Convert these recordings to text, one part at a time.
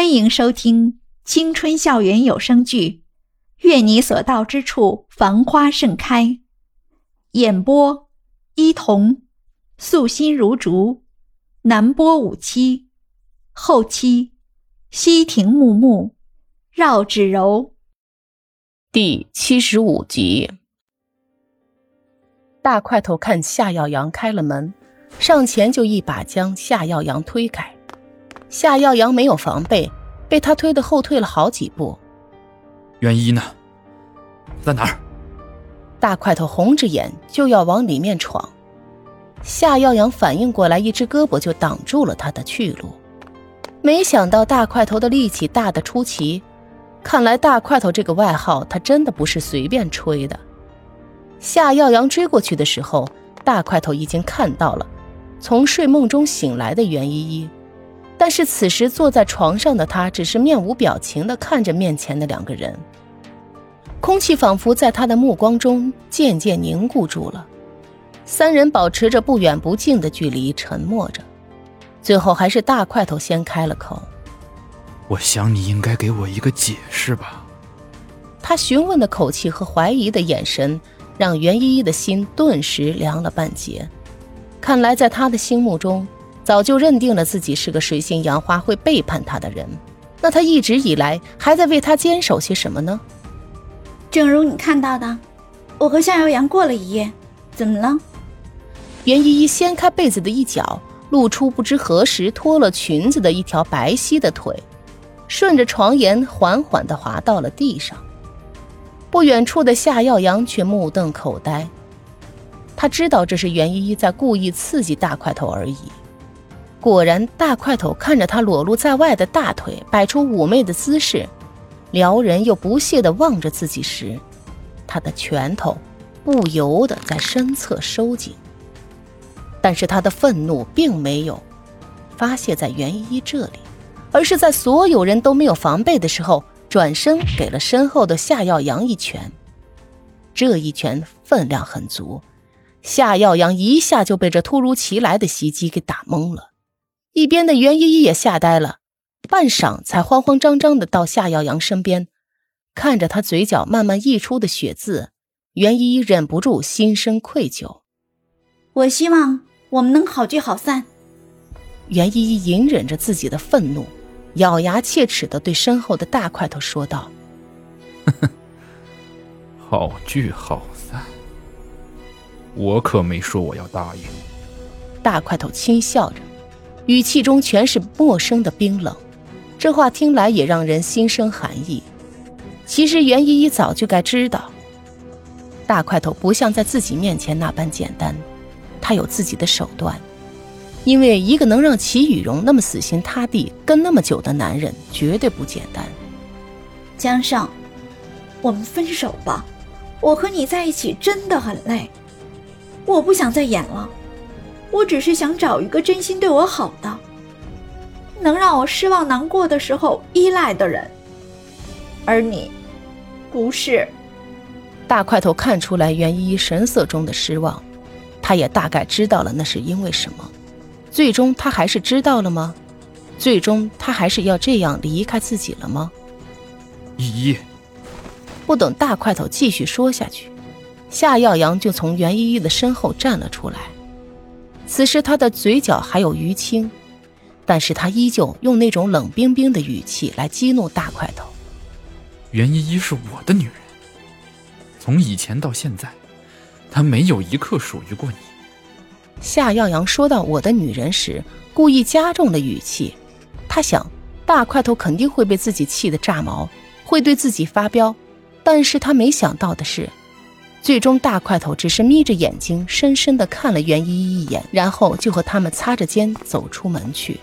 欢迎收听青春校园有声剧《愿你所到之处繁花盛开》，演播：伊童，素心如竹，南波五七，后期：西亭木木，绕指柔。第七十五集，大块头看夏耀阳开了门，上前就一把将夏耀阳推开。夏耀阳没有防备，被他推的后退了好几步。袁一呢？在哪儿？大块头红着眼就要往里面闯，夏耀阳反应过来，一只胳膊就挡住了他的去路。没想到大块头的力气大得出奇，看来大块头这个外号他真的不是随便吹的。夏耀阳追过去的时候，大块头已经看到了从睡梦中醒来的袁依依。但是此时坐在床上的他只是面无表情地看着面前的两个人，空气仿佛在他的目光中渐渐凝固住了。三人保持着不远不近的距离，沉默着。最后还是大块头先开了口：“我想你应该给我一个解释吧。”他询问的口气和怀疑的眼神，让袁依依的心顿时凉了半截。看来在他的心目中。早就认定了自己是个水性杨花会背叛他的人，那他一直以来还在为他坚守些什么呢？正如你看到的，我和夏耀阳过了一夜，怎么了？袁依依掀开被子的一角，露出不知何时脱了裙子的一条白皙的腿，顺着床沿缓缓地滑到了地上。不远处的夏耀阳却目瞪口呆，他知道这是袁依依在故意刺激大块头而已。果然，大块头看着他裸露在外的大腿，摆出妩媚的姿势，撩人又不屑地望着自己时，他的拳头不由得在身侧收紧。但是他的愤怒并没有发泄在袁依依这里，而是在所有人都没有防备的时候，转身给了身后的夏耀阳一拳。这一拳分量很足，夏耀阳一下就被这突如其来的袭击给打懵了。一边的袁依依也吓呆了，半晌才慌慌张张的到夏耀阳身边，看着他嘴角慢慢溢出的血渍，袁依依忍不住心生愧疚。我希望我们能好聚好散。袁依依隐忍着自己的愤怒，咬牙切齿的对身后的大块头说道：“好聚好散，我可没说我要答应。”大块头轻笑着。语气中全是陌生的冰冷，这话听来也让人心生寒意。其实袁依依早就该知道，大块头不像在自己面前那般简单，他有自己的手段。因为一个能让齐雨荣那么死心塌地跟那么久的男人，绝对不简单。江胜，我们分手吧，我和你在一起真的很累，我不想再演了。我只是想找一个真心对我好的，能让我失望难过的时候依赖的人，而你，不是。大块头看出来袁依依神色中的失望，他也大概知道了那是因为什么。最终他还是知道了吗？最终他还是要这样离开自己了吗？依依，不等大块头继续说下去，夏耀阳就从袁依依的身后站了出来。此时他的嘴角还有淤青，但是他依旧用那种冷冰冰的语气来激怒大块头。袁依依是我的女人，从以前到现在，她没有一刻属于过你。夏耀阳说到“我的女人”时，故意加重了语气。他想，大块头肯定会被自己气得炸毛，会对自己发飙。但是他没想到的是。最终，大块头只是眯着眼睛，深深地看了袁依依一眼，然后就和他们擦着肩走出门去。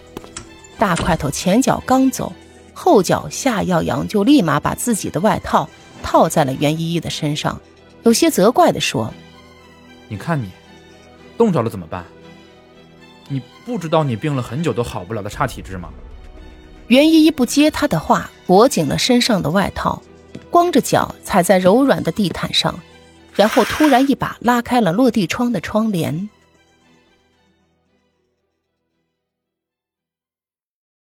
大块头前脚刚走，后脚夏耀阳就立马把自己的外套套在了袁依依的身上，有些责怪地说：“你看你，冻着了怎么办？你不知道你病了很久都好不了的差体质吗？”袁依依不接他的话，裹紧了身上的外套，光着脚踩在柔软的地毯上。然后突然一把拉开了落地窗的窗帘。